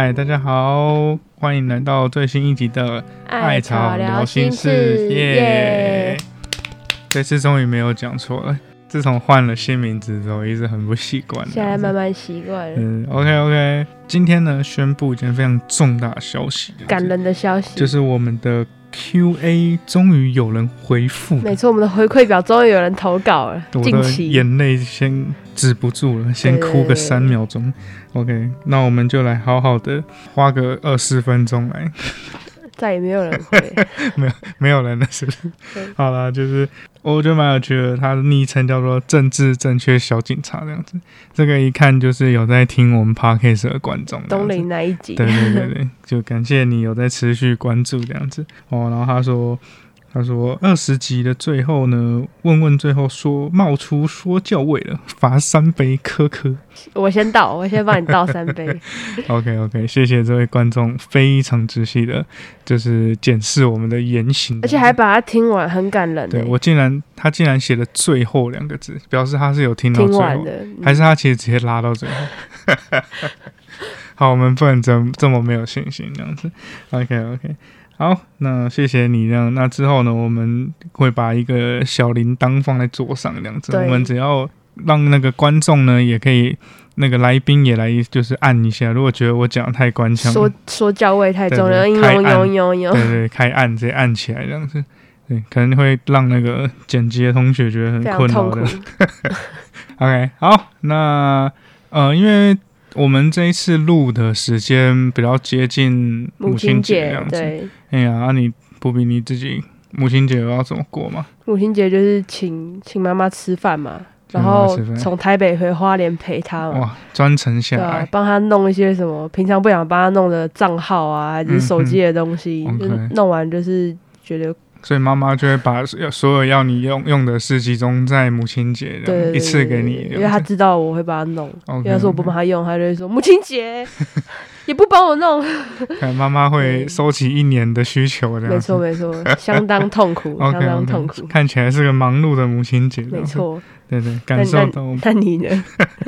嗨，大家好，欢迎来到最新一集的艾草聊心事，耶！这次终于没有讲错了。自从换了新名字之后，一直很不习惯。现在慢慢习惯了。嗯，OK OK。今天呢，宣布一件非常重大的消息，感人的消息，就是我们的 QA 终于有人回复。没错，我们的回馈表终于有人投稿了。我的眼泪先止不住了，先哭个三秒钟。OK，那我们就来好好的花个二十分钟来。再也没有人会，没有没有人了，是不是？好了，就是我觉得蛮有趣的，他的昵称叫做“政治正确小警察”这样子，这个一看就是有在听我们 podcast 的观众。东林那一集？对对对对，就感谢你有在持续关注这样子哦。然后他说。他说：“二十集的最后呢，问问最后说冒出说教味了，罚三杯，科科。我先倒，我先帮你倒三杯。OK OK，谢谢这位观众非常仔细的，就是检视我们的言行，而且还把它听完，很感人。对我竟然他竟然写了最后两个字，表示他是有听到最后的，还是他其实直接拉到最后？好，我们不能这这么没有信心这样子。OK OK。”好，那谢谢你这样。那之后呢，我们会把一个小铃铛放在桌上这样子。我们只要让那个观众呢，也可以那个来宾也来，就是按一下。如果觉得我讲的太官腔，说说教味太重了，有有有有，对对，开按直接按起来这样子，对，可能会让那个剪辑的同学觉得很困扰的。OK，好，那呃，因为。我们这一次录的时间比较接近母亲节这样子。哎呀，那你不比你自己母亲节要怎么过吗？母亲节就是请请妈妈吃饭嘛，然后从台北回花莲陪她嘛。哇，专程下来帮她弄一些什么平常不想帮她弄的账号啊，还是手机的东西就，弄完就是觉得。所以妈妈就会把要所有要你用用的事集中在母亲节，对，一次给你，因为她知道我会帮他弄。要是我不帮她用，她就会说母亲节也不帮我弄。可能妈妈会收起一年的需求，没错没错，相当痛苦，相当痛苦。看起来是个忙碌的母亲节，没错，对对，感受到。那你呢？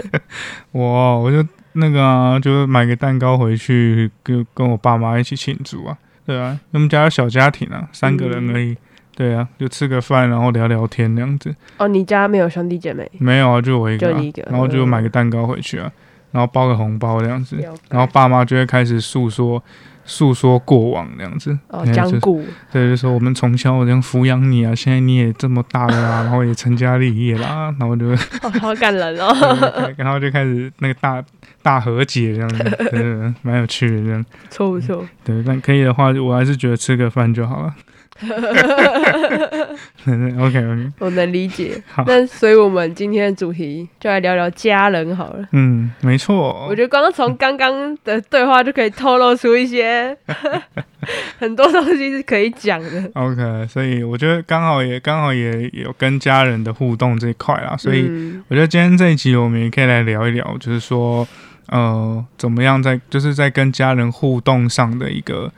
我我就那个，就是买个蛋糕回去，跟跟我爸妈一起庆祝啊。对啊，我们家小家庭啊，三个人而已。对啊，就吃个饭，然后聊聊天那样子。哦，你家没有兄弟姐妹？没有啊，就我一个。就一个。然后就买个蛋糕回去啊，然后包个红包这样子。然后爸妈就会开始诉说。诉说过往那样子，哦，讲古，对，就说我们从小这样抚养你啊，现在你也这么大了啊，然后也成家立业啦，然后就，好感人哦，然后就开始那个大大和解这样子，对，蛮有趣的这样，错不错？对，但可以的话，我还是觉得吃个饭就好了。OK OK，我能理解。那所以，我们今天的主题就来聊聊家人好了。嗯，没错。我觉得刚刚从刚刚的对话就可以透露出一些 很多东西是可以讲的。OK，所以我觉得刚好也刚好也有跟家人的互动这一块啦。所以我觉得今天这一集我们也可以来聊一聊，就是说呃，怎么样在就是在跟家人互动上的一个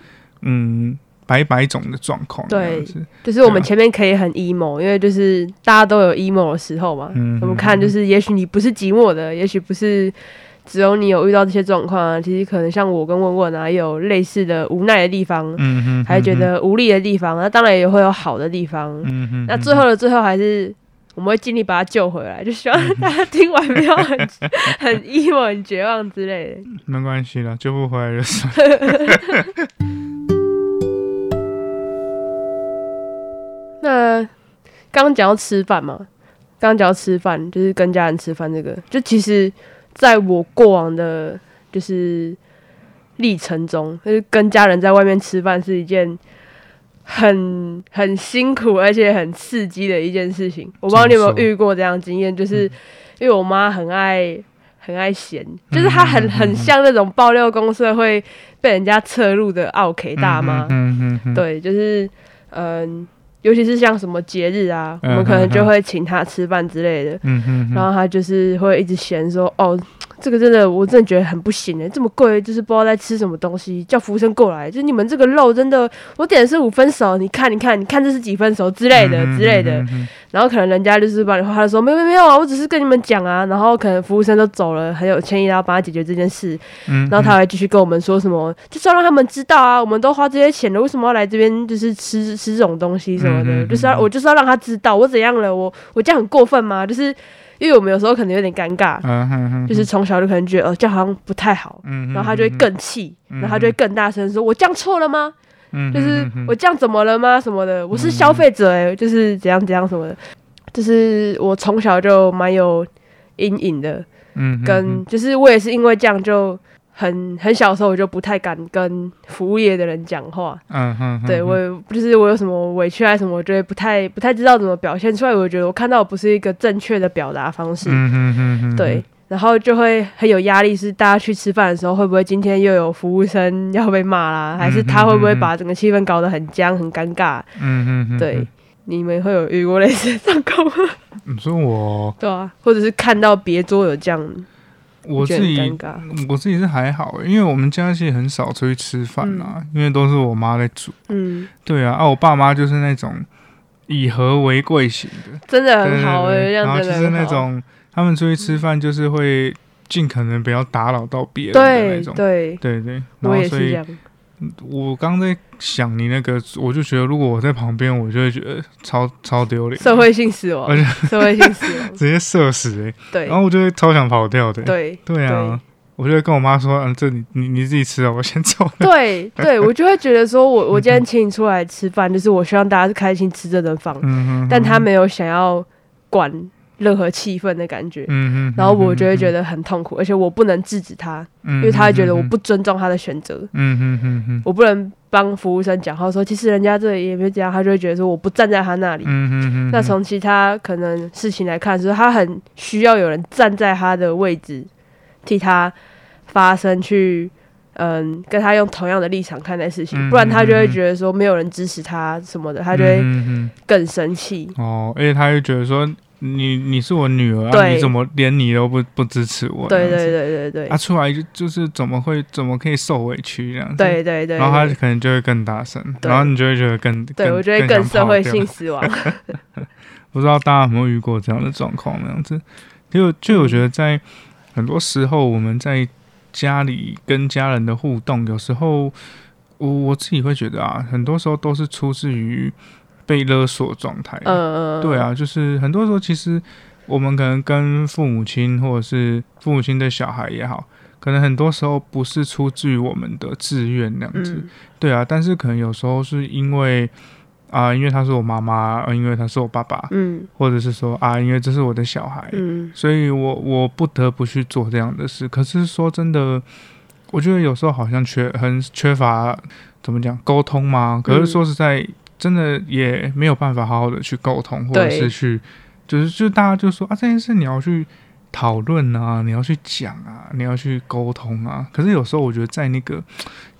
嗯。百百种的状况，对，就是我们前面可以很 emo，因为就是大家都有 emo 的时候嘛。嗯，我们看就是，也许你不是寂寞的，也许不是只有你有遇到这些状况啊。其实可能像我跟问问啊，也有类似的无奈的地方，嗯哼，还觉得无力的地方。那当然也会有好的地方，嗯哼。那最后的最后，还是我们会尽力把他救回来，就希望大家听完不要很 很 emo、很绝望之类的。没关系了，救不回来就算。那刚刚讲到吃饭嘛，刚刚讲到吃饭，就是跟家人吃饭这个，就其实在我过往的，就是历程中，就是跟家人在外面吃饭是一件很很辛苦而且很刺激的一件事情。我不知道你有没有遇过这样经验，就是因为我妈很爱很爱闲，就是她很很像那种爆料公社会被人家侧录的奥 K 大妈，嗯嗯，对，就是嗯。尤其是像什么节日啊，我们可能就会请他吃饭之类的。嗯哼。然后他就是会一直嫌说：“哦，这个真的，我真的觉得很不行哎，这么贵，就是不知道在吃什么东西，叫服务生过来，就你们这个肉真的，我点的是五分熟，你看，你看，你看这是几分熟之类的之类的，然后可能人家就是帮你画的说，没有没有啊，我只是跟你们讲啊，然后可能服务生都走了，很有歉意，然后帮他解决这件事，然后他还继续跟我们说什么，就是要让他们知道啊，我们都花这些钱了，为什么要来这边就是吃吃这种东西什么的，就是要我就是要让他知道我怎样了，我我这样很过分吗？就是。因为我们有时候可能有点尴尬，就是从小就可能觉得哦这样好像不太好，然后他就会更气，然后他就会更大声说：“我这样错了吗？就是我这样怎么了吗？什么的？我是消费者哎，就是怎样怎样什么的，就是我从小就蛮有阴影的，嗯，跟就是我也是因为这样就。”很很小的时候，我就不太敢跟服务业的人讲话。嗯哼，对我就是我有什么委屈还是什么，我觉得不太不太知道怎么表现出来。我觉得我看到不是一个正确的表达方式。嗯哼哼对，然后就会很有压力，是大家去吃饭的时候，会不会今天又有服务生 要被骂啦？还是他会不会把整个气氛搞得很僵、很尴尬？嗯哼对，你们会有遇过类似状况吗？你说我？对啊，或者是看到别桌有这样。我自己，我自己是还好，因为我们家其实很少出去吃饭啊，因为都是我妈在煮。嗯，对啊，啊，我爸妈就是那种以和为贵型的，真的很好哎，然后就是那种他们出去吃饭就是会尽可能不要打扰到别人的那种，对。对对，我也是这样。我刚在想你那个，我就觉得如果我在旁边，我就会觉得超超丢脸，社会性死亡，而且社会性死亡，直接社死哎，对，然后我就会超想跑掉的，对对啊，我就会跟我妈说，嗯，这你你你自己吃啊，我先走。对对，我就会觉得说我我今天请你出来吃饭，就是我希望大家是开心吃这顿饭，嗯但他没有想要管。任何气氛的感觉，嗯嗯，然后我就会觉得很痛苦，而且我不能制止他，因为他会觉得我不尊重他的选择，嗯嗯嗯嗯，我不能帮服务生讲话说，其实人家这里也没这样，他就会觉得说我不站在他那里，嗯嗯嗯，那从其他可能事情来看，是他很需要有人站在他的位置替他发声，去嗯跟他用同样的立场看待事情，不然他就会觉得说没有人支持他什么的，他就会更生气。哦，而且他会觉得说。你你是我女儿啊，你怎么连你都不不支持我？对对对对对，他出来就就是怎么会怎么可以受委屈这样子？对对对，然后他可能就会更大声，然后你就会觉得更对我觉得更社会性死亡。不知道大家有没有遇过这样的状况？那样子，就就我觉得在很多时候我们在家里跟家人的互动，有时候我我自己会觉得啊，很多时候都是出自于。被勒索状态，嗯嗯，对啊，就是很多时候，其实我们可能跟父母亲或者是父母亲的小孩也好，可能很多时候不是出自于我们的自愿那样子，对啊，但是可能有时候是因为啊，因为他是我妈妈，因为他是我爸爸，嗯，或者是说啊，因为这是我的小孩，嗯，所以我我不得不去做这样的事。可是说真的，我觉得有时候好像缺很缺乏怎么讲沟通吗？可是说实在。真的也没有办法好好的去沟通，或者是去，就是就大家就说啊，这件事你要去讨论啊，你要去讲啊，你要去沟通啊。可是有时候我觉得在那个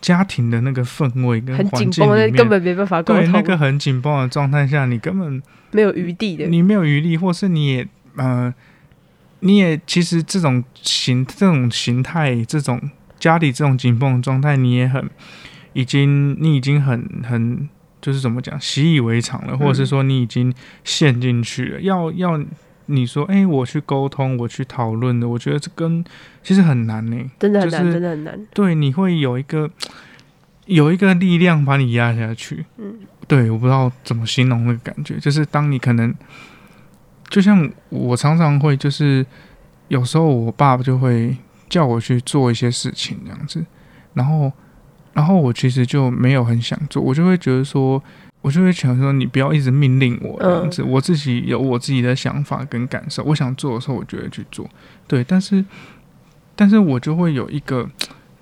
家庭的那个氛围跟环境里面，根本没办法沟通。对那个很紧绷的状态下，你根本没有余地的，你没有余力，或是你也呃，你也其实这种形这种形态，这种家里这种紧绷的状态，你也很已经你已经很很。就是怎么讲，习以为常了，或者是说你已经陷进去了。要要你说，哎，我去沟通，我去讨论的，我觉得这跟其实很难呢，真的很难，真的很难。对，你会有一个有一个力量把你压下去。嗯，对，我不知道怎么形容那个感觉，就是当你可能，就像我常常会，就是有时候我爸爸就会叫我去做一些事情这样子，然后。然后我其实就没有很想做，我就会觉得说，我就会想说，你不要一直命令我这样子，我自己有我自己的想法跟感受，我想做的时候，我就会去做。对，但是，但是我就会有一个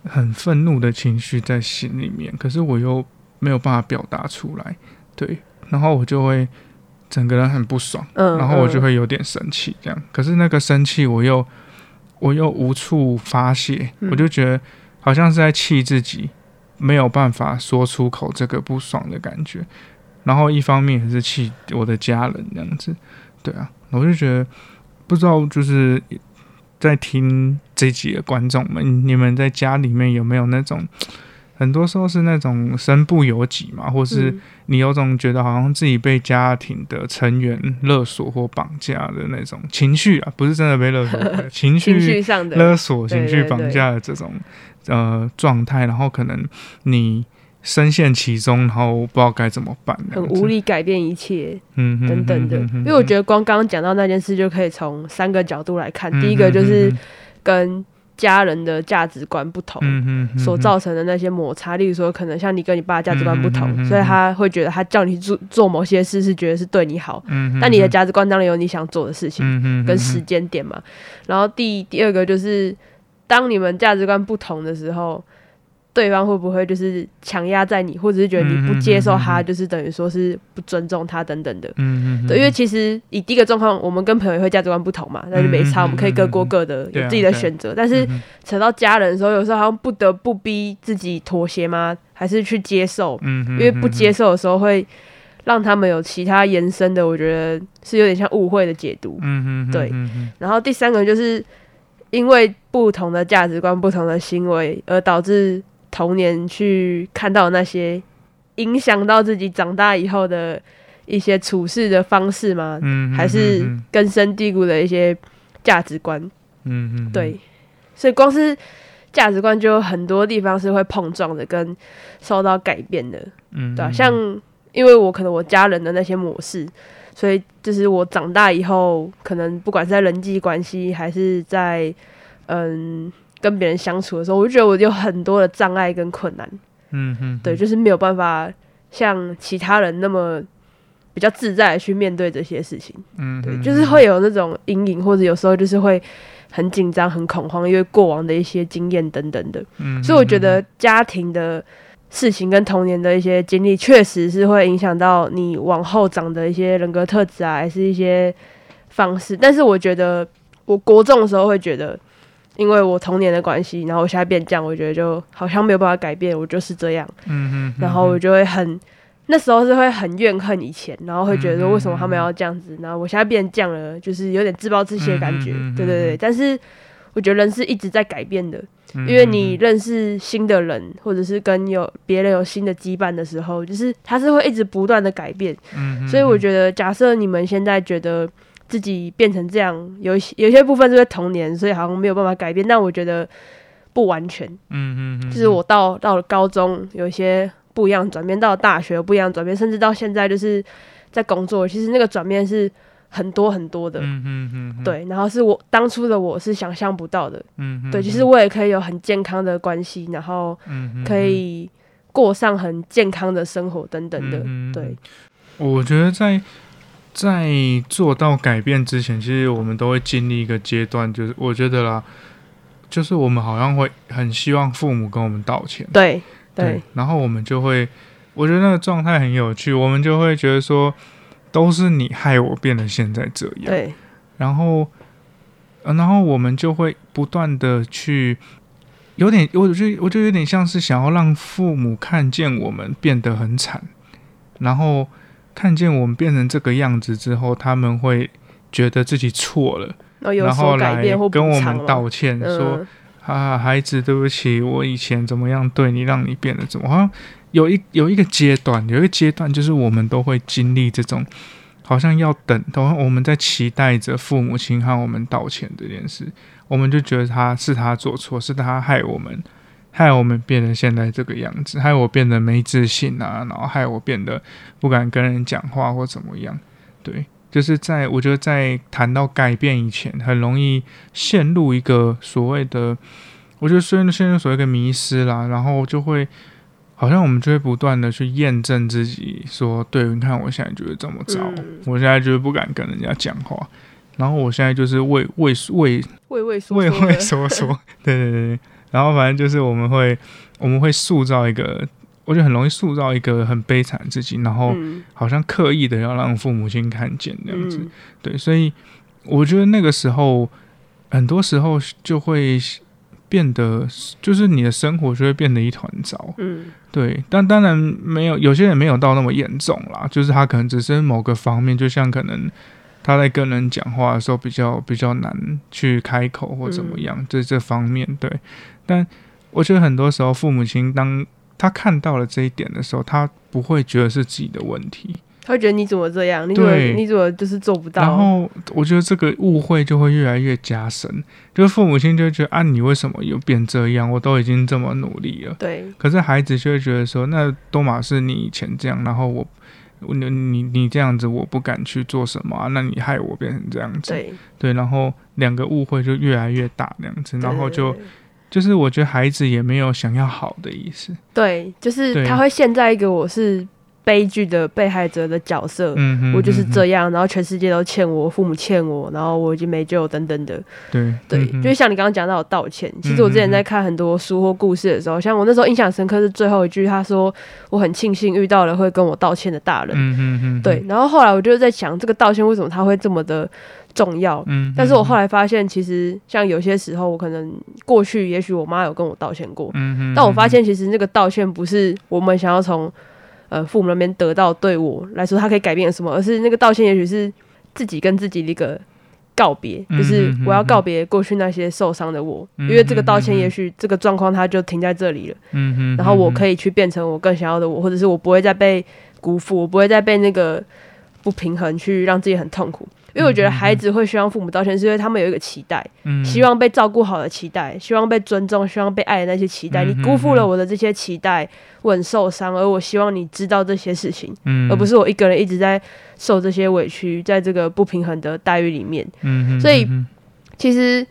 很愤怒的情绪在心里面，可是我又没有办法表达出来。对，然后我就会整个人很不爽，然后我就会有点生气，这样。可是那个生气，我又我又无处发泄，我就觉得好像是在气自己。没有办法说出口这个不爽的感觉，然后一方面也是气我的家人这样子，对啊，我就觉得不知道就是在听这集的观众们，你们在家里面有没有那种？很多时候是那种身不由己嘛，或是你有种觉得好像自己被家庭的成员勒索或绑架的那种情绪啊，不是真的被勒索，情绪上的勒索、情绪绑架的这种呃状态，然后可能你深陷其中，然后不知道该怎么办，很无力改变一切，嗯等等的。因为我觉得光刚刚讲到那件事，就可以从三个角度来看，第一个就是跟。家人的价值观不同，所造成的那些摩擦，例如说，可能像你跟你爸价值观不同，所以他会觉得他叫你做做某些事是觉得是对你好，但你的价值观当然有你想做的事情跟时间点嘛。然后第第二个就是，当你们价值观不同的时候。对方会不会就是强压在你，或者是觉得你不接受他，就是等于说是不尊重他等等的。嗯嗯。对，因为其实以第一个状况，我们跟朋友会价值观不同嘛，那就没差，我们可以各过各的，有自己的选择。但是扯到家人的时候，有时候好像不得不逼自己妥协吗？还是去接受？嗯因为不接受的时候，会让他们有其他延伸的，我觉得是有点像误会的解读。嗯嗯。对。然后第三个就是因为不同的价值观、不同的行为，而导致。童年去看到那些影响到自己长大以后的一些处事的方式吗？嗯，还是根深蒂固的一些价值观？嗯嗯，对，所以光是价值观就有很多地方是会碰撞的，跟受到改变的。嗯，对，像因为我可能我家人的那些模式，所以就是我长大以后，可能不管是在人际关系还是在嗯。跟别人相处的时候，我就觉得我有很多的障碍跟困难，嗯哼，对，就是没有办法像其他人那么比较自在的去面对这些事情，嗯，对，就是会有那种阴影，或者有时候就是会很紧张、很恐慌，因为过往的一些经验等等的，嗯，所以我觉得家庭的事情跟童年的一些经历，确实是会影响到你往后长的一些人格特质啊，还是一些方式。但是我觉得，我国中的时候会觉得。因为我童年的关系，然后我现在变这样，我觉得就好像没有办法改变，我就是这样。然后我就会很，那时候是会很怨恨以前，然后会觉得为什么他们要这样子，然后我现在变这样了，就是有点自暴自弃的感觉。对对对。但是我觉得人是一直在改变的，因为你认识新的人，或者是跟有别人有新的羁绊的时候，就是他是会一直不断的改变。嗯。所以我觉得，假设你们现在觉得。自己变成这样，有一些有些部分是为童年，所以好像没有办法改变。但我觉得不完全，嗯嗯嗯，就是我到到了高中，有一些不一样转变；到了大学，不一样转变；甚至到现在，就是在工作，其实那个转变是很多很多的，嗯嗯嗯，对。然后是我当初的我是想象不到的，嗯，对。其实我也可以有很健康的关系，然后可以过上很健康的生活等等的，对。我觉得在。在做到改变之前，其实我们都会经历一个阶段，就是我觉得啦，就是我们好像会很希望父母跟我们道歉，对对，然后我们就会，我觉得那个状态很有趣，我们就会觉得说，都是你害我变得现在这样，对，然后，然后我们就会不断的去，有点，我觉得我觉得有点像是想要让父母看见我们变得很惨，然后。看见我们变成这个样子之后，他们会觉得自己错了，然后来跟我们道歉，说：“啊，孩子，对不起，我以前怎么样对你，让你变得怎么？”好像有一有一个阶段，有一个阶段，就是我们都会经历这种，好像要等，等我们在期待着父母亲和我们道歉这件事，我们就觉得他是他做错，是他害我们。害我们变成现在这个样子，害我变得没自信啊，然后害我变得不敢跟人讲话或怎么样。对，就是在我觉得在谈到改变以前，很容易陷入一个所谓的，我觉得虽然陷入所谓的迷失啦，然后就会好像我们就会不断的去验证自己，说对，你看我现在就是这么糟，我现在就是不敢跟人家讲话，然后我现在就是畏畏畏畏畏畏畏缩缩，对 对对。然后反正就是我们会，我们会塑造一个，我觉得很容易塑造一个很悲惨自己，然后好像刻意的要让父母亲看见这样子，对，所以我觉得那个时候，很多时候就会变得，就是你的生活就会变得一团糟，嗯，对，但当然没有，有些人没有到那么严重啦，就是他可能只是某个方面，就像可能他在跟人讲话的时候比较比较难去开口或怎么样，这这方面对。但我觉得很多时候父母亲当他看到了这一点的时候，他不会觉得是自己的问题，他会觉得你怎么这样？你怎么你怎么就是做不到？然后我觉得这个误会就会越来越加深，就是父母亲就会觉得啊，你为什么又变这样？我都已经这么努力了。对。可是孩子就会觉得说，那多玛是你以前这样，然后我。你你你这样子，我不敢去做什么啊？那你害我变成这样子，对对，然后两个误会就越来越大，这样子，然后就就是我觉得孩子也没有想要好的意思，对，就是他会现在一个我是。悲剧的被害者的角色，我就是这样，然后全世界都欠我，父母欠我，然后我已经没救，等等的。对对，就像你刚刚讲到道歉，其实我之前在看很多书或故事的时候，像我那时候印象深刻是最后一句，他说我很庆幸遇到了会跟我道歉的大人。嗯嗯嗯。对，然后后来我就在想，这个道歉为什么他会这么的重要？嗯。但是我后来发现，其实像有些时候，我可能过去也许我妈有跟我道歉过，嗯但我发现其实那个道歉不是我们想要从。呃，父母那边得到对我来说，他可以改变什么？而是那个道歉，也许是自己跟自己的一个告别，就是我要告别过去那些受伤的我，因为这个道歉，也许这个状况它就停在这里了。嗯哼，然后我可以去变成我更想要的我，或者是我不会再被辜负，我不会再被那个不平衡去让自己很痛苦。因为我觉得孩子会希望父母道歉，是因为他们有一个期待，希望被照顾好的期待，希望被尊重，希望被爱的那些期待。你辜负了我的这些期待，我很受伤，而我希望你知道这些事情，而不是我一个人一直在受这些委屈，在这个不平衡的待遇里面。所以，其实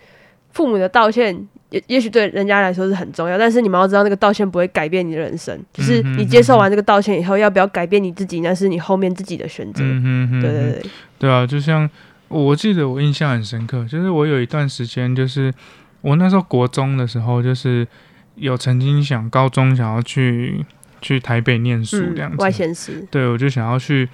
父母的道歉。也也许对人家来说是很重要，但是你们要知道，那个道歉不会改变你的人生。就是你接受完这个道歉以后，要不要改变你自己，那是你后面自己的选择。对对对，对啊，就像我记得我印象很深刻，就是我有一段时间，就是我那时候国中的时候，就是有曾经想高中想要去去台北念书这样子，外县市。对，我就想要去。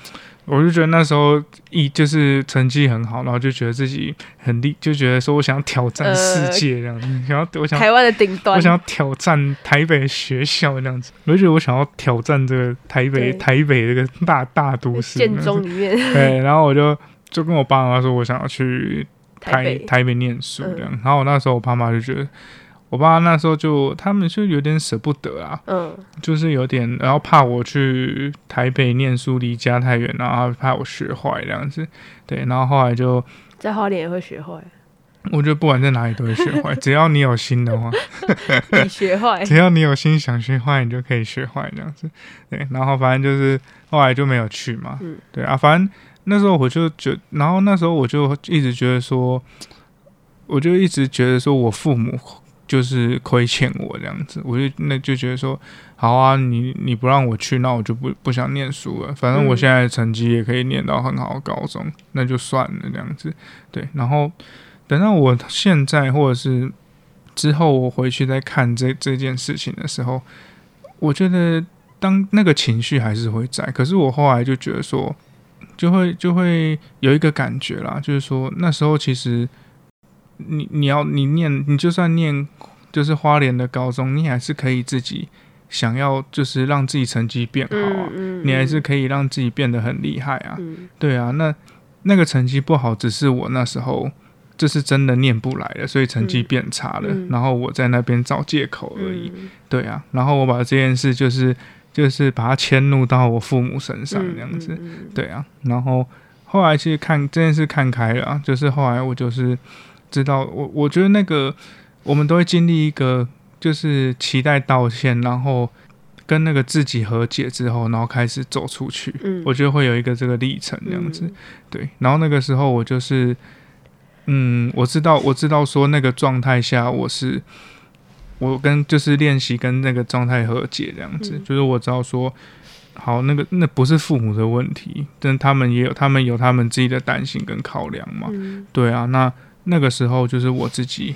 我就觉得那时候一就是成绩很好，然后就觉得自己很厉，就觉得说我想要挑战世界这样子，想要我想台湾的顶端，我想要挑战台北学校这样子，我就觉得我想要挑战这个台北台北这个大大都市建中里面，对，然后我就就跟我爸妈说，我想要去台台北念书这样，然后我那时候我爸妈就觉得。我爸那时候就，他们就有点舍不得啊，嗯，就是有点，然后怕我去台北念书离家太远，然后怕我学坏这样子，对，然后后来就在花莲也会学坏，我觉得不管在哪里都会学坏，只要你有心的话，你学坏，只要你有心想学坏，你就可以学坏这样子，对，然后反正就是后来就没有去嘛，嗯，对啊，反正那时候我就觉，然后那时候我就一直觉得说，我就一直觉得说我父母。就是亏欠我这样子，我就那就觉得说，好啊，你你不让我去，那我就不不想念书了。反正我现在成绩也可以念到很好的高中，那就算了这样子。对，然后等到我现在或者是之后我回去再看这这件事情的时候，我觉得当那个情绪还是会在，可是我后来就觉得说，就会就会有一个感觉啦，就是说那时候其实。你你要你念你就算念就是花莲的高中，你还是可以自己想要就是让自己成绩变好啊，你还是可以让自己变得很厉害啊。对啊，那那个成绩不好，只是我那时候这是真的念不来了，所以成绩变差了，然后我在那边找借口而已。对啊，然后我把这件事就是就是把它迁怒到我父母身上这样子。对啊，然后后来其实看这件事看开了，就是后来我就是。知道我，我觉得那个我们都会经历一个，就是期待道歉，然后跟那个自己和解之后，然后开始走出去。嗯，我觉得会有一个这个历程这样子。对，然后那个时候我就是，嗯，我知道，我知道说那个状态下，我是我跟就是练习跟那个状态和解这样子，就是我知道说，好，那个那不是父母的问题，但他们也有他们有他们自己的担心跟考量嘛。对啊，那。那个时候就是我自己，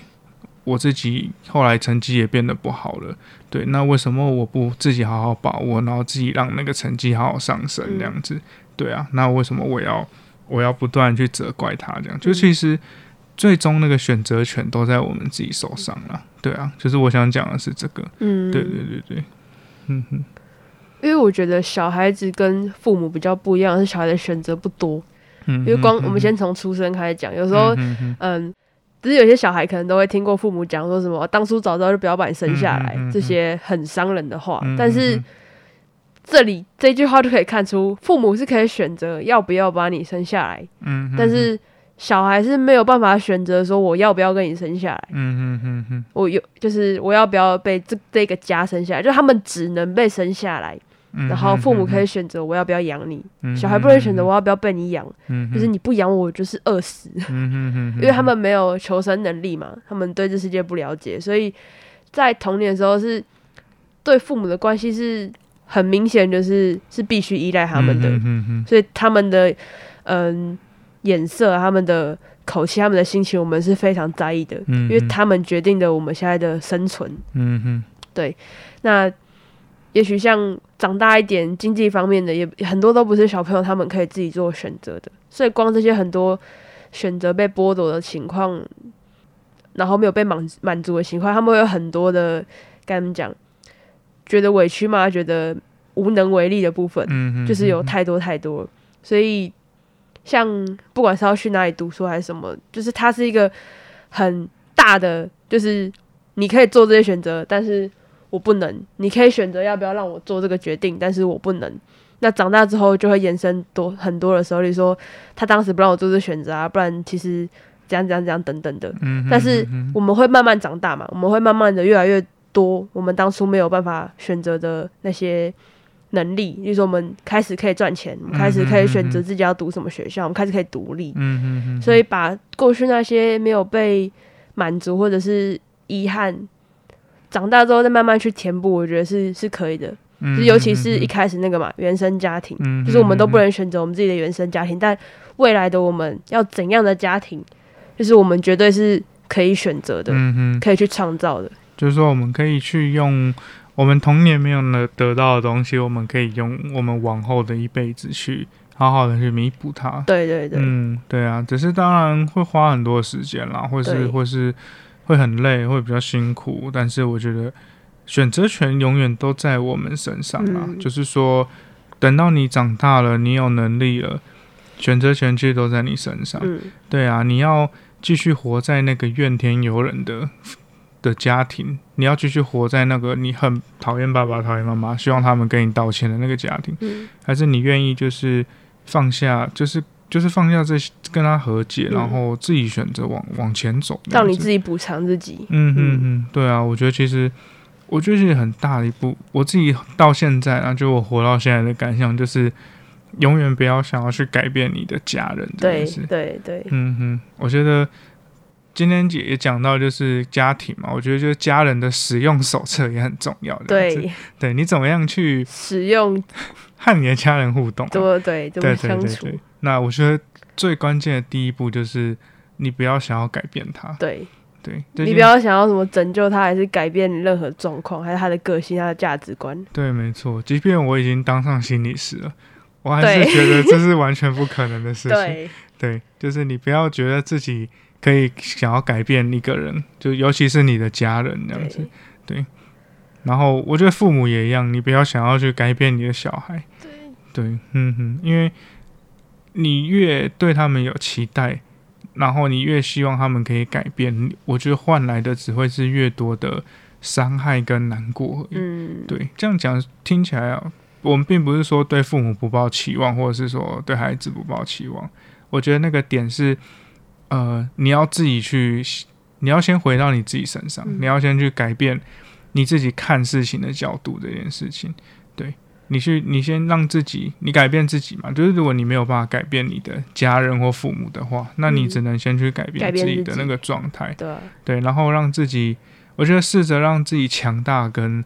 我自己后来成绩也变得不好了。对，那为什么我不自己好好把握，然后自己让那个成绩好好上升这样子？对啊，那为什么我要我要不断去责怪他这样？就其实最终那个选择权都在我们自己手上了。对啊，就是我想讲的是这个。嗯，对对对对，嗯哼。因为我觉得小孩子跟父母比较不一样，是小孩的选择不多。因为光我们先从出生开始讲，有时候，嗯，只是有些小孩可能都会听过父母讲说什么，当初早知道就不要把你生下来，这些很伤人的话。但是这里这句话就可以看出，父母是可以选择要不要把你生下来，嗯，但是。小孩是没有办法选择说我要不要跟你生下来，嗯嗯嗯嗯，我有就是我要不要被这这个家生下来，就他们只能被生下来，然后父母可以选择我要不要养你，小孩不能选择我要不要被你养，就是你不养我我就是饿死，因为他们没有求生能力嘛，他们对这世界不了解，所以在童年的时候是对父母的关系是很明显就是是必须依赖他们的，所以他们的嗯。眼色，他们的口气，他们的心情，我们是非常在意的，因为他们决定的我们现在的生存。嗯哼，对。那也许像长大一点，经济方面的也很多都不是小朋友他们可以自己做选择的，所以光这些很多选择被剥夺的情况，然后没有被满满足的情况，他们会有很多的该怎么讲？觉得委屈吗？觉得无能为力的部分，嗯就是有太多太多，所以。像不管是要去哪里读书还是什么，就是它是一个很大的，就是你可以做这些选择，但是我不能。你可以选择要不要让我做这个决定，但是我不能。那长大之后就会延伸多很多的时候，你说他当时不让我做这选择啊，不然其实怎样怎样怎样等等的。嗯。但是我们会慢慢长大嘛，我们会慢慢的越来越多，我们当初没有办法选择的那些。能力，比如说我们开始可以赚钱，我们开始可以选择自己要读什么学校，我们开始可以独立。嗯嗯嗯。所以把过去那些没有被满足或者是遗憾，长大之后再慢慢去填补，我觉得是是可以的。嗯。尤其是一开始那个嘛，原生家庭，就是我们都不能选择我们自己的原生家庭，但未来的我们要怎样的家庭，就是我们绝对是可以选择的，嗯可以去创造的。就是说，我们可以去用。我们童年没有能得到的东西，我们可以用我们往后的一辈子去好好的去弥补它。对对对，嗯，对啊，只是当然会花很多时间啦，或是或是会很累，会比较辛苦。但是我觉得选择权永远都在我们身上啊，就是说等到你长大了，你有能力了，选择权其实都在你身上。对啊，你要继续活在那个怨天尤人的。的家庭，你要继续活在那个你很讨厌爸爸、讨厌妈妈，希望他们跟你道歉的那个家庭，还是你愿意就是放下，就是就是放下这些，跟他和解，然后自己选择往往前走，让你自己补偿自己。嗯嗯嗯，对啊，我觉得其实我觉得是很大的一步。我自己到现在啊，就我活到现在的感想就是，永远不要想要去改变你的家人。对对对，嗯哼，我觉得。今天也也讲到就是家庭嘛，我觉得就是家人的使用手册也很重要。对，对你怎么样去使用和你的家人互动？对对对，相处。那我觉得最关键的第一步就是你不要想要改变他。对对，你不要想要什么拯救他，还是改变任何状况，还是他的个性、他的价值观。对，没错。即便我已经当上心理师了，我还是觉得这是完全不可能的事情。对，对，就是你不要觉得自己。可以想要改变一个人，就尤其是你的家人这样子，对。然后我觉得父母也一样，你不要想要去改变你的小孩，对，对，嗯哼，因为你越对他们有期待，然后你越希望他们可以改变，我觉得换来的只会是越多的伤害跟难过。嗯，对，这样讲听起来啊，我们并不是说对父母不抱期望，或者是说对孩子不抱期望，我觉得那个点是。呃，你要自己去，你要先回到你自己身上，你要先去改变你自己看事情的角度这件事情。对你去，你先让自己，你改变自己嘛。就是如果你没有办法改变你的家人或父母的话，那你只能先去改变自己的那个状态。对对，然后让自己，我觉得试着让自己强大，跟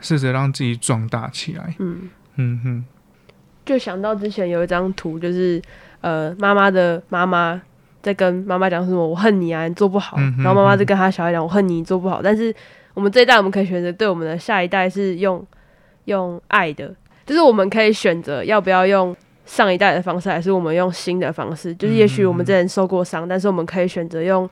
试着让自己壮大起来。嗯嗯哼，就想到之前有一张图，就是呃，妈妈的妈妈。在跟妈妈讲什么？我恨你啊，你做不好。然后妈妈在跟他小孩讲，我恨你，你做不好。但是我们这一代，我们可以选择对我们的下一代是用用爱的，就是我们可以选择要不要用上一代的方式，还是我们用新的方式。就是也许我们之前受过伤，但是我们可以选择用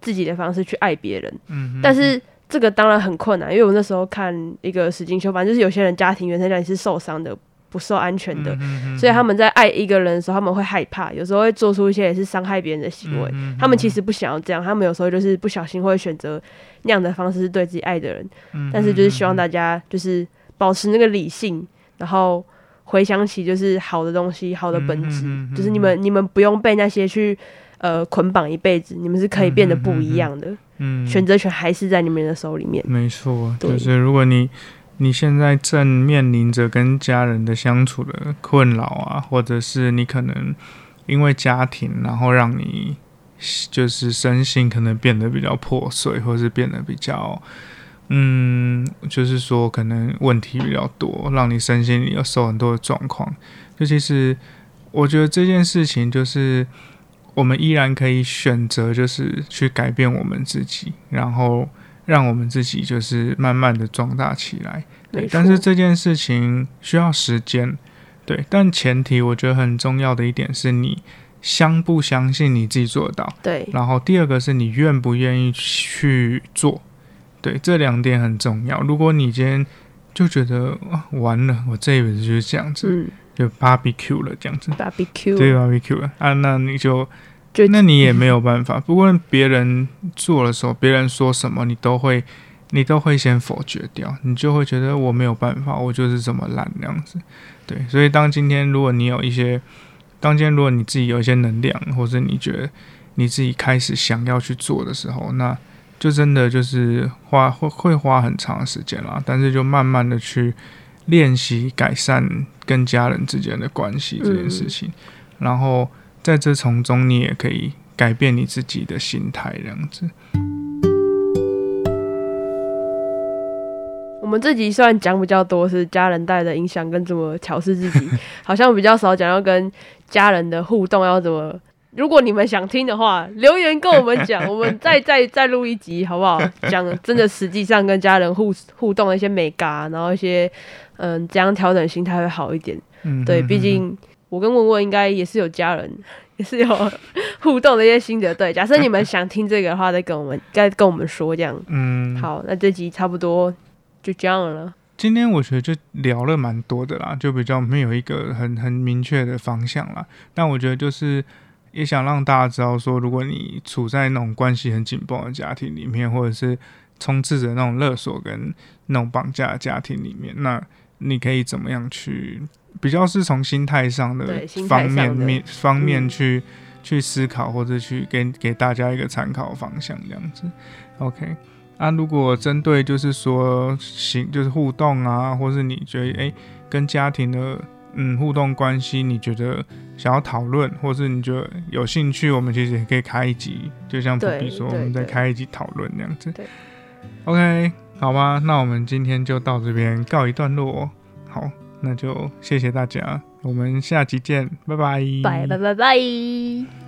自己的方式去爱别人。嗯，但是这个当然很困难，因为我那时候看一个史金修，反正就是有些人家庭原生家庭是受伤的。不受安全的，所以他们在爱一个人的时候，他们会害怕，有时候会做出一些也是伤害别人的行为。他们其实不想要这样，他们有时候就是不小心会选择那样的方式对自己爱的人。但是就是希望大家就是保持那个理性，然后回想起就是好的东西，好的本质，就是你们你们不用被那些去呃捆绑一辈子，你们是可以变得不一样的。嗯，选择权还是在你们的手里面。没错，就是如果你。你现在正面临着跟家人的相处的困扰啊，或者是你可能因为家庭，然后让你就是身心可能变得比较破碎，或是变得比较，嗯，就是说可能问题比较多，让你身心里有受很多的状况。就其实我觉得这件事情就是我们依然可以选择，就是去改变我们自己，然后。让我们自己就是慢慢的壮大起来，对。但是这件事情需要时间，对。但前提我觉得很重要的一点是你相不相信你自己做得到，对。然后第二个是你愿不愿意去做，对。这两点很重要。如果你今天就觉得完了，我这一辈子就是这样子，嗯，就 barbecue 了这样子，barbecue，对 barbecue 了啊，那你就。那你也没有办法，不过别人做的时候，别人说什么，你都会，你都会先否决掉，你就会觉得我没有办法，我就是这么烂那样子。对，所以当今天如果你有一些，当今天如果你自己有一些能量，或者你觉得你自己开始想要去做的时候，那就真的就是花会会花很长的时间啦，但是就慢慢的去练习改善跟家人之间的关系这件事情，然后。在这从中，你也可以改变你自己的心态，这样子。我们这集虽然讲比较多是家人带的影响跟怎么调试自己，好像比较少讲要跟家人的互动要怎么。如果你们想听的话，留言跟我们讲，我们再再再录一集好不好？讲真的，实际上跟家人互互动的一些美嘎，然后一些嗯，怎样调整心态会好一点。嗯，对，毕竟。我跟文文应该也是有家人，也是有互动的一些心得。对，假设你们想听这个的话，再跟我们再跟我们说这样。嗯，好，那这集差不多就这样了。今天我觉得就聊了蛮多的啦，就比较没有一个很很明确的方向啦。但我觉得就是也想让大家知道说，如果你处在那种关系很紧绷的家庭里面，或者是充斥着那种勒索跟那种绑架的家庭里面，那你可以怎么样去？比较是从心态上的方面面方面去去思考，或者去给给大家一个参考方向这样子。OK，那如果针对就是说行就是互动啊，或是你觉得哎跟家庭的嗯互动关系，你觉得想要讨论，或是你觉得有兴趣，我们其实也可以开一集，就像普比说，我们再开一集讨论这样子。OK，好吧，那我们今天就到这边告一段落。好。那就谢谢大家，我们下集见，拜拜，拜拜拜拜。